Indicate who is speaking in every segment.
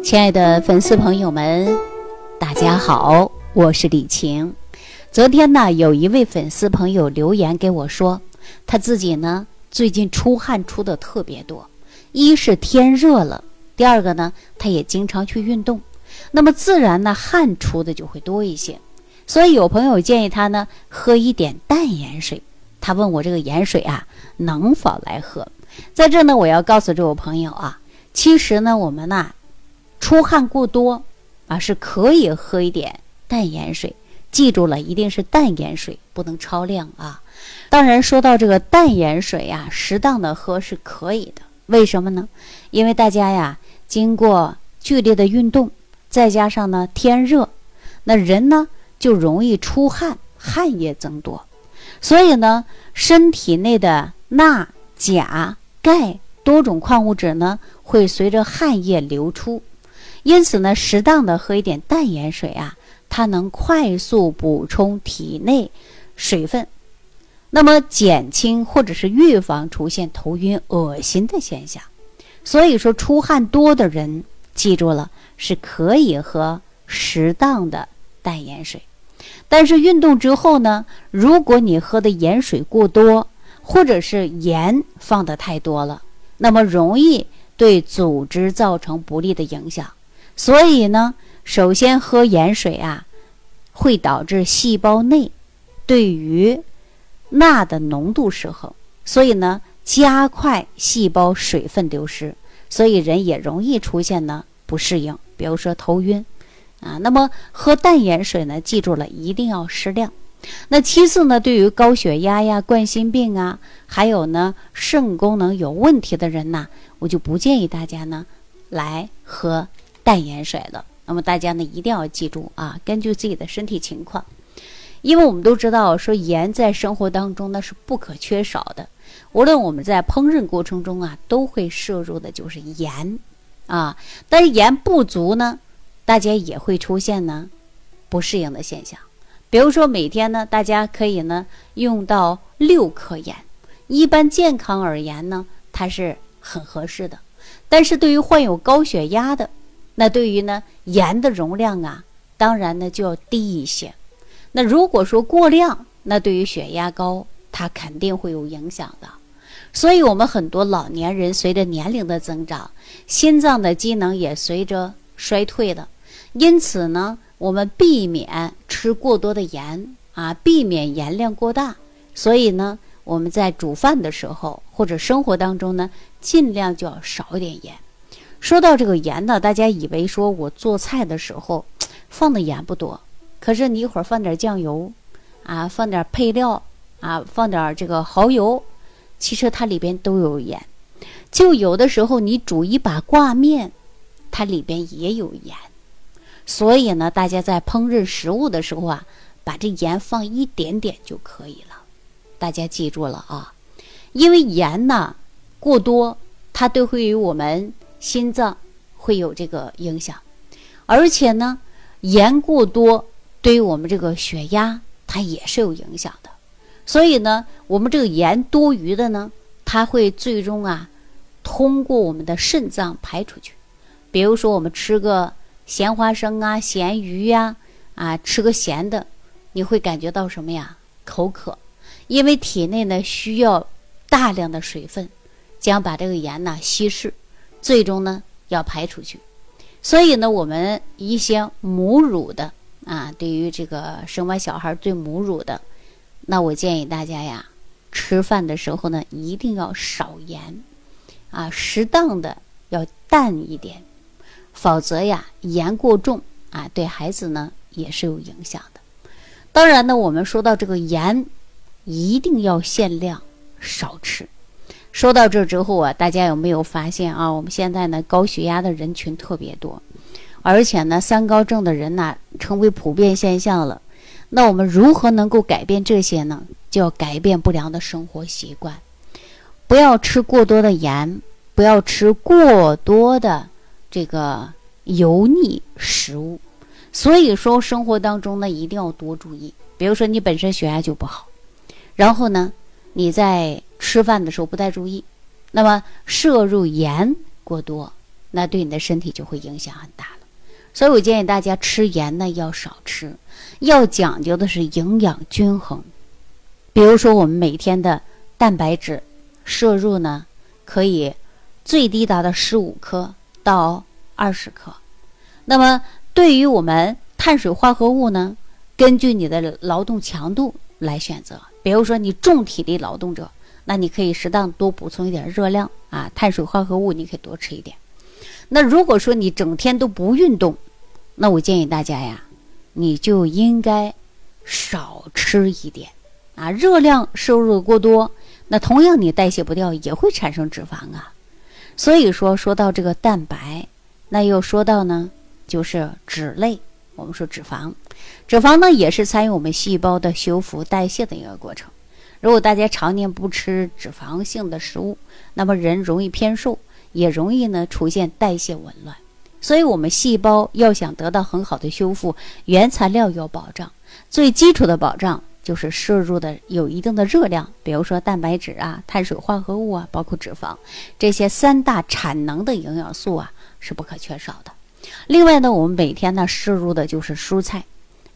Speaker 1: 亲爱的粉丝朋友们，大家好，我是李晴。昨天呢，有一位粉丝朋友留言给我说，他自己呢最近出汗出的特别多，一是天热了，第二个呢，他也经常去运动，那么自然呢汗出的就会多一些。所以有朋友建议他呢喝一点淡盐水，他问我这个盐水啊能否来喝？在这呢，我要告诉这位朋友啊，其实呢，我们呐。出汗过多啊，是可以喝一点淡盐水。记住了，一定是淡盐水，不能超量啊。当然，说到这个淡盐水呀，适当的喝是可以的。为什么呢？因为大家呀，经过剧烈的运动，再加上呢天热，那人呢就容易出汗，汗液增多，所以呢，身体内的钠、钾、钙多种矿物质呢会随着汗液流出。因此呢，适当的喝一点淡盐水啊，它能快速补充体内水分，那么减轻或者是预防出现头晕、恶心的现象。所以说，出汗多的人，记住了是可以喝适当的淡盐水。但是运动之后呢，如果你喝的盐水过多，或者是盐放的太多了，那么容易对组织造成不利的影响。所以呢，首先喝盐水啊，会导致细胞内对于钠的浓度失衡，所以呢，加快细胞水分流失，所以人也容易出现呢不适应，比如说头晕啊。那么喝淡盐水呢，记住了一定要适量。那其次呢，对于高血压呀、冠心病啊，还有呢肾功能有问题的人呐，我就不建议大家呢来喝。淡盐水了，那么大家呢一定要记住啊，根据自己的身体情况，因为我们都知道说盐在生活当中呢是不可缺少的，无论我们在烹饪过程中啊都会摄入的就是盐啊，但是盐不足呢，大家也会出现呢不适应的现象，比如说每天呢大家可以呢用到六克盐，一般健康而言呢它是很合适的，但是对于患有高血压的。那对于呢盐的容量啊，当然呢就要低一些。那如果说过量，那对于血压高，它肯定会有影响的。所以，我们很多老年人随着年龄的增长，心脏的机能也随着衰退了。因此呢，我们避免吃过多的盐啊，避免盐量过大。所以呢，我们在煮饭的时候或者生活当中呢，尽量就要少一点盐。说到这个盐呢，大家以为说我做菜的时候 放的盐不多，可是你一会儿放点酱油，啊，放点配料，啊，放点这个蚝油，其实它里边都有盐。就有的时候你煮一把挂面，它里边也有盐。所以呢，大家在烹饪食物的时候啊，把这盐放一点点就可以了。大家记住了啊，因为盐呢过多，它都会与我们。心脏会有这个影响，而且呢，盐过多对于我们这个血压它也是有影响的。所以呢，我们这个盐多余的呢，它会最终啊通过我们的肾脏排出去。比如说，我们吃个咸花生啊、咸鱼呀，啊，吃个咸的，你会感觉到什么呀？口渴，因为体内呢需要大量的水分，将把这个盐呢稀释。最终呢要排出去，所以呢，我们一些母乳的啊，对于这个生完小孩对母乳的，那我建议大家呀，吃饭的时候呢一定要少盐，啊，适当的要淡一点，否则呀盐过重啊，对孩子呢也是有影响的。当然呢，我们说到这个盐，一定要限量，少吃。说到这之后啊，大家有没有发现啊？我们现在呢，高血压的人群特别多，而且呢，三高症的人呢，成为普遍现象了。那我们如何能够改变这些呢？就要改变不良的生活习惯，不要吃过多的盐，不要吃过多的这个油腻食物。所以说，生活当中呢，一定要多注意。比如说，你本身血压就不好，然后呢，你在吃饭的时候不太注意，那么摄入盐过多，那对你的身体就会影响很大了。所以我建议大家吃盐呢要少吃，要讲究的是营养均衡。比如说我们每天的蛋白质摄入呢，可以最低达到十五克到二十克。那么对于我们碳水化合物呢，根据你的劳动强度来选择。比如说你重体力劳动者，那你可以适当多补充一点热量啊，碳水化合物你可以多吃一点。那如果说你整天都不运动，那我建议大家呀，你就应该少吃一点啊，热量摄入过多，那同样你代谢不掉，也会产生脂肪啊。所以说，说到这个蛋白，那又说到呢，就是脂类。我们说脂肪，脂肪呢也是参与我们细胞的修复代谢的一个过程。如果大家常年不吃脂肪性的食物，那么人容易偏瘦，也容易呢出现代谢紊乱。所以，我们细胞要想得到很好的修复，原材料要保障。最基础的保障就是摄入的有一定的热量，比如说蛋白质啊、碳水化合物啊，包括脂肪，这些三大产能的营养素啊是不可缺少的。另外呢，我们每天呢摄入的就是蔬菜，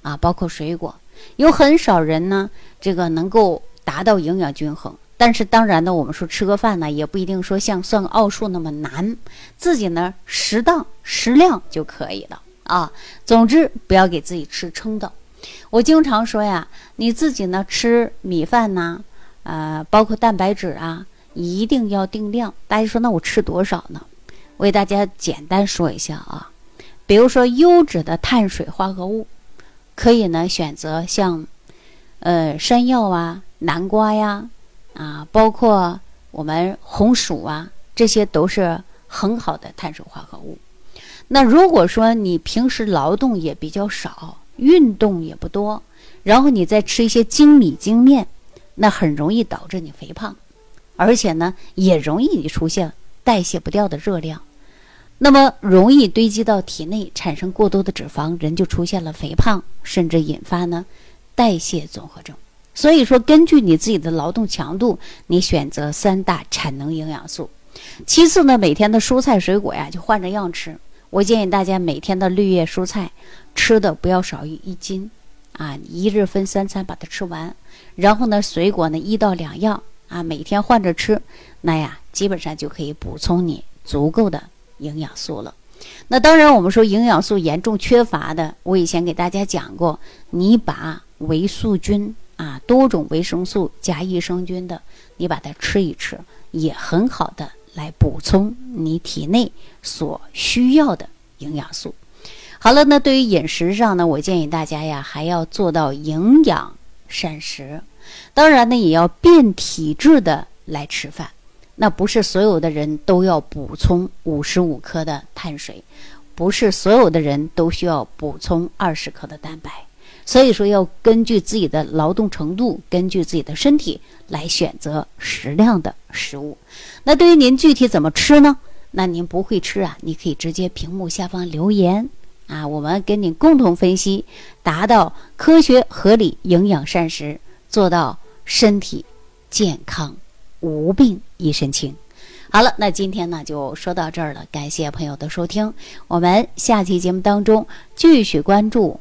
Speaker 1: 啊，包括水果。有很少人呢，这个能够达到营养均衡。但是当然呢，我们说吃个饭呢，也不一定说像算个奥数那么难，自己呢适当适量就可以了啊。总之不要给自己吃撑的。我经常说呀，你自己呢吃米饭呐，呃，包括蛋白质啊，一定要定量。大家说那我吃多少呢？我给大家简单说一下啊，比如说优质的碳水化合物，可以呢选择像，呃，山药啊、南瓜呀。啊，包括我们红薯啊，这些都是很好的碳水化合物。那如果说你平时劳动也比较少，运动也不多，然后你再吃一些精米精面，那很容易导致你肥胖，而且呢，也容易你出现代谢不掉的热量，那么容易堆积到体内，产生过多的脂肪，人就出现了肥胖，甚至引发呢代谢综合症。所以说，根据你自己的劳动强度，你选择三大产能营养素。其次呢，每天的蔬菜水果呀，就换着样吃。我建议大家每天的绿叶蔬菜吃的不要少于一斤，啊，一日分三餐把它吃完。然后呢，水果呢一到两样，啊，每天换着吃，那呀，基本上就可以补充你足够的营养素了。那当然，我们说营养素严重缺乏的，我以前给大家讲过，你把维素菌。啊，多种维生素加益生菌的，你把它吃一吃，也很好的来补充你体内所需要的营养素。好了，那对于饮食上呢，我建议大家呀，还要做到营养膳食。当然呢，也要变体质的来吃饭。那不是所有的人都要补充五十五克的碳水，不是所有的人都需要补充二十克的蛋白。所以说，要根据自己的劳动程度，根据自己的身体来选择适量的食物。那对于您具体怎么吃呢？那您不会吃啊？你可以直接屏幕下方留言啊，我们跟你共同分析，达到科学合理营养膳食，做到身体健康无病一身轻。好了，那今天呢就说到这儿了，感谢朋友的收听，我们下期节目当中继续关注。